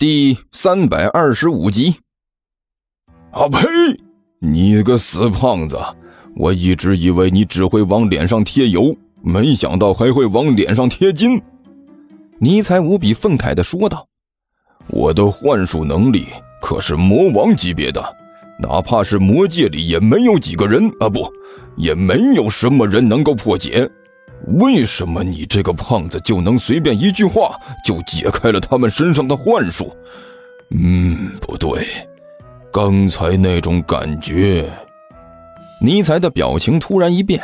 第三百二十五集。啊呸！你个死胖子！我一直以为你只会往脸上贴油，没想到还会往脸上贴金。尼采无比愤慨的说道：“我的幻术能力可是魔王级别的，哪怕是魔界里也没有几个人啊，不，也没有什么人能够破解。为什么你这个胖子就能随便一句话就解开了他们身上的幻术？嗯，不对，刚才那种感觉。”尼采的表情突然一变，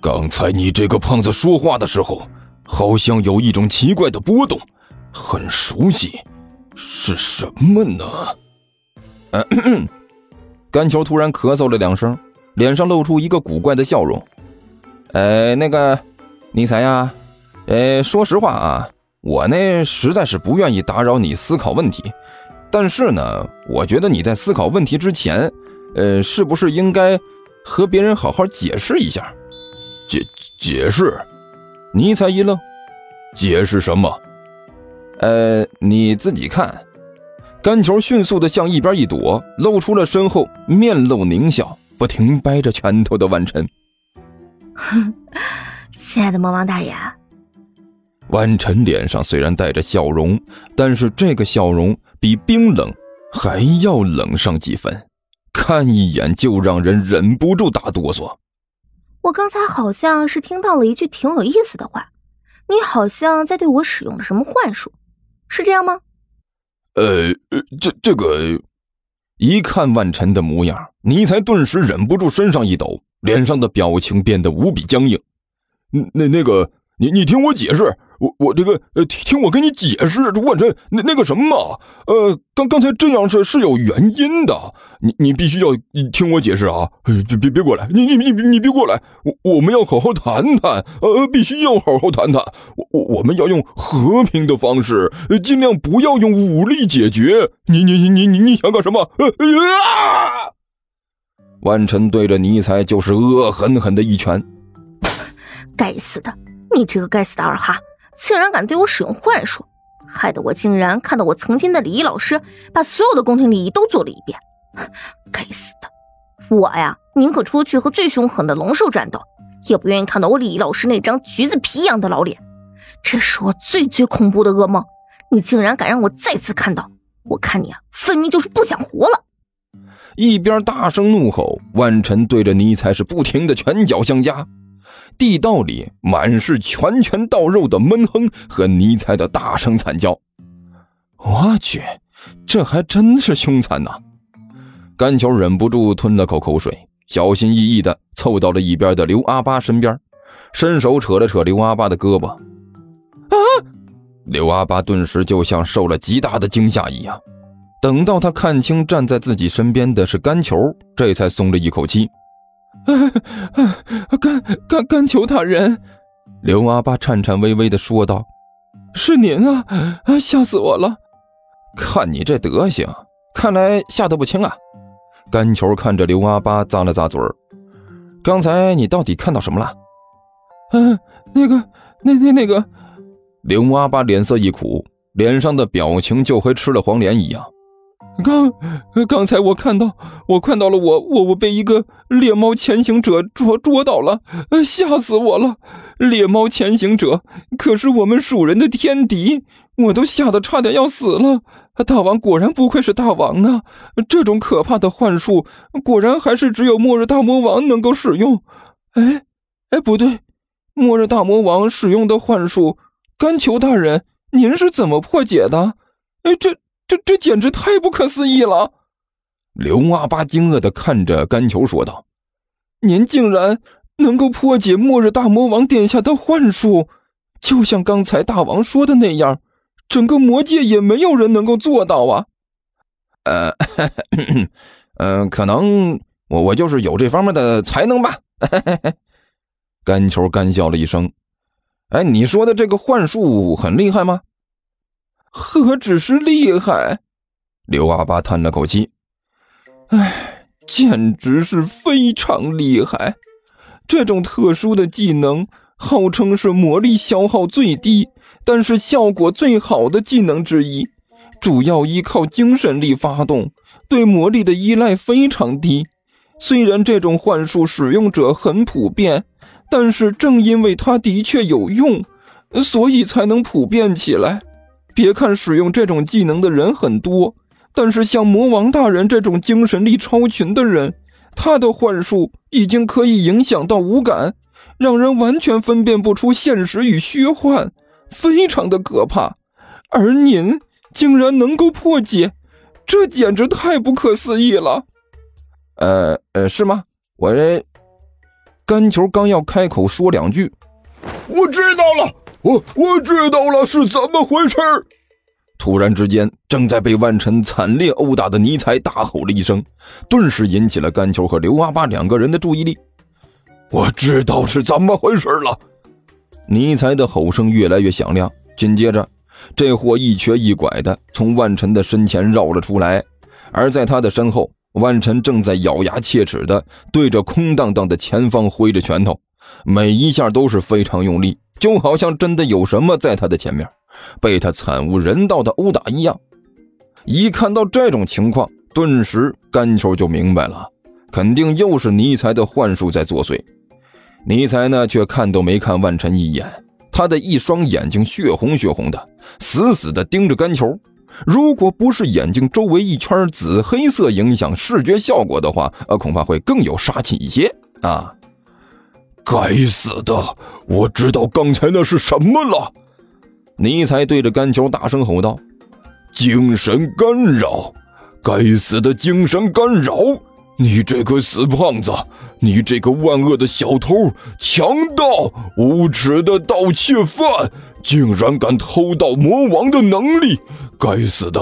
刚才你这个胖子说话的时候，好像有一种奇怪的波动，很熟悉，是什么呢？嗯 嗯甘球突然咳嗽了两声，脸上露出一个古怪的笑容。呃，那个，尼采呀，呃，说实话啊，我呢实在是不愿意打扰你思考问题，但是呢，我觉得你在思考问题之前，呃，是不是应该？和别人好好解释一下，解解释。尼采一愣，解释什么？呃，你自己看。干球迅速的向一边一躲，露出了身后面露狞笑、不停掰着拳头的万晨。哼，亲爱的魔王大人。万晨脸上虽然带着笑容，但是这个笑容比冰冷还要冷上几分。看一眼就让人忍不住打哆嗦。我刚才好像是听到了一句挺有意思的话，你好像在对我使用了什么幻术，是这样吗？呃，这这个，一看万晨的模样，你才顿时忍不住身上一抖，脸上的表情变得无比僵硬。那那个，你你听我解释。我我这个呃，听我跟你解释，这万晨，那那个什么，呃，刚刚才这样是是有原因的，你你必须要听我解释啊！别别别过来，你你你你别过来，我我们要好好谈谈，呃，必须要好好谈谈，我我我们要用和平的方式，尽量不要用武力解决。你你你你你想干什么？呃啊！万晨对着尼采就是恶狠狠的一拳。该死的，你这个该死的二哈！竟然敢对我使用幻术，害得我竟然看到我曾经的礼仪老师把所有的宫廷礼仪都做了一遍。该死的，我呀宁可出去和最凶狠的龙兽战斗，也不愿意看到我礼仪老师那张橘子皮一样的老脸。这是我最最恐怖的噩梦。你竟然敢让我再次看到，我看你啊，分明就是不想活了。一边大声怒吼，万晨对着尼采是不停的拳脚相加。地道里满是拳拳到肉的闷哼和尼采的大声惨叫。我去，这还真是凶残呐！甘球忍不住吞了口口水，小心翼翼地凑到了一边的刘阿八身边，伸手扯了扯刘阿八的胳膊。啊！刘阿八顿时就像受了极大的惊吓一样，等到他看清站在自己身边的是甘球，这才松了一口气。甘甘甘球大人，刘阿八颤颤巍巍地说道：“是您啊！啊吓死我了！看你这德行，看来吓得不轻啊！”甘球看着刘阿八，咂了咂嘴儿：“刚才你到底看到什么了？”“嗯，那个，那那那个……”刘阿八脸色一苦，脸上的表情就和吃了黄连一样。刚，刚才我看到，我看到了，我我我被一个猎猫潜行者捉捉到了，吓死我了！猎猫潜行者可是我们蜀人的天敌，我都吓得差点要死了。大王果然不愧是大王啊！这种可怕的幻术，果然还是只有末日大魔王能够使用。哎，哎，不对，末日大魔王使用的幻术，甘求大人，您是怎么破解的？哎，这。这这简直太不可思议了！刘阿巴惊愕的看着甘球说道：“您竟然能够破解末日大魔王殿下的幻术，就像刚才大王说的那样，整个魔界也没有人能够做到啊！”呃，嗯，可能我我就是有这方面的才能吧。甘球干笑了一声：“哎，你说的这个幻术很厉害吗？”何止是厉害！刘阿八叹了口气：“哎，简直是非常厉害！这种特殊的技能，号称是魔力消耗最低，但是效果最好的技能之一。主要依靠精神力发动，对魔力的依赖非常低。虽然这种幻术使用者很普遍，但是正因为它的确有用，所以才能普遍起来。别看使用这种技能的人很多，但是像魔王大人这种精神力超群的人，他的幻术已经可以影响到五感，让人完全分辨不出现实与虚幻，非常的可怕。而您竟然能够破解，这简直太不可思议了。呃呃，是吗？我这干球刚要开口说两句，我知道了，我我知道了，是怎么回事？突然之间，正在被万晨惨烈殴打的尼采大吼了一声，顿时引起了干球和刘阿八两个人的注意力。我知道是怎么回事了。尼采的吼声越来越响亮，紧接着，这货一瘸一拐的从万晨的身前绕了出来，而在他的身后。万晨正在咬牙切齿的对着空荡荡的前方挥着拳头，每一下都是非常用力，就好像真的有什么在他的前面，被他惨无人道的殴打一样。一看到这种情况，顿时甘球就明白了，肯定又是尼才的幻术在作祟。尼才呢，却看都没看万晨一眼，他的一双眼睛血红血红的，死死地盯着甘球。如果不是眼睛周围一圈紫黑色影响视觉效果的话，呃，恐怕会更有杀气一些啊！该死的，我知道刚才那是什么了！尼才对着甘球大声吼道：“精神干扰！该死的精神干扰！你这个死胖子，你这个万恶的小偷、强盗、无耻的盗窃犯！”竟然敢偷盗魔王的能力！该死的，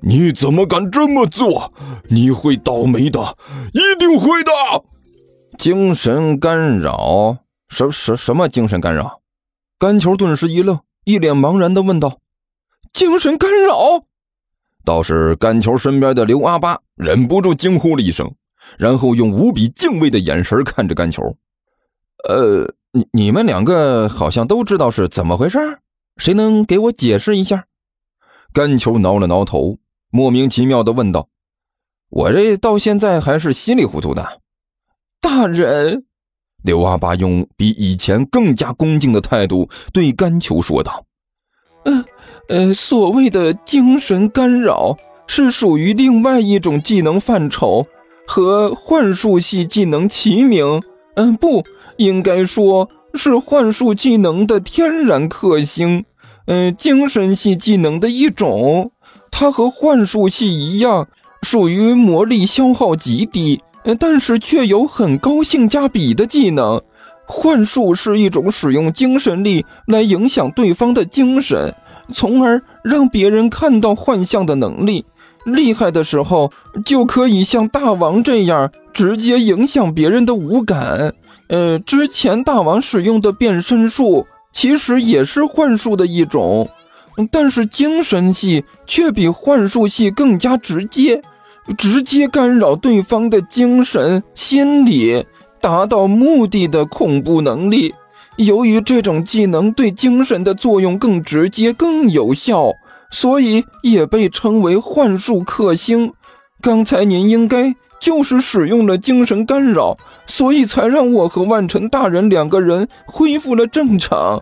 你怎么敢这么做？你会倒霉的，一定会的！精神干扰？什什什么精神干扰？甘球顿时一愣，一脸茫然的问道：“精神干扰？”倒是甘球身边的刘阿八忍不住惊呼了一声，然后用无比敬畏的眼神看着甘球：“呃。”你你们两个好像都知道是怎么回事，谁能给我解释一下？甘球挠了挠头，莫名其妙的问道：“我这到现在还是稀里糊涂的。”大人，刘阿八用比以前更加恭敬的态度对甘球说道：“呃呃，所谓的精神干扰是属于另外一种技能范畴，和幻术系技能齐名。嗯，不。”应该说是幻术技能的天然克星，嗯，精神系技能的一种。它和幻术系一样，属于魔力消耗极低，但是却有很高性价比的技能。幻术是一种使用精神力来影响对方的精神，从而让别人看到幻象的能力。厉害的时候，就可以像大王这样直接影响别人的五感。呃，之前大王使用的变身术其实也是幻术的一种，但是精神系却比幻术系更加直接，直接干扰对方的精神心理，达到目的的恐怖能力。由于这种技能对精神的作用更直接、更有效，所以也被称为幻术克星。刚才您应该。就是使用了精神干扰，所以才让我和万晨大人两个人恢复了正常。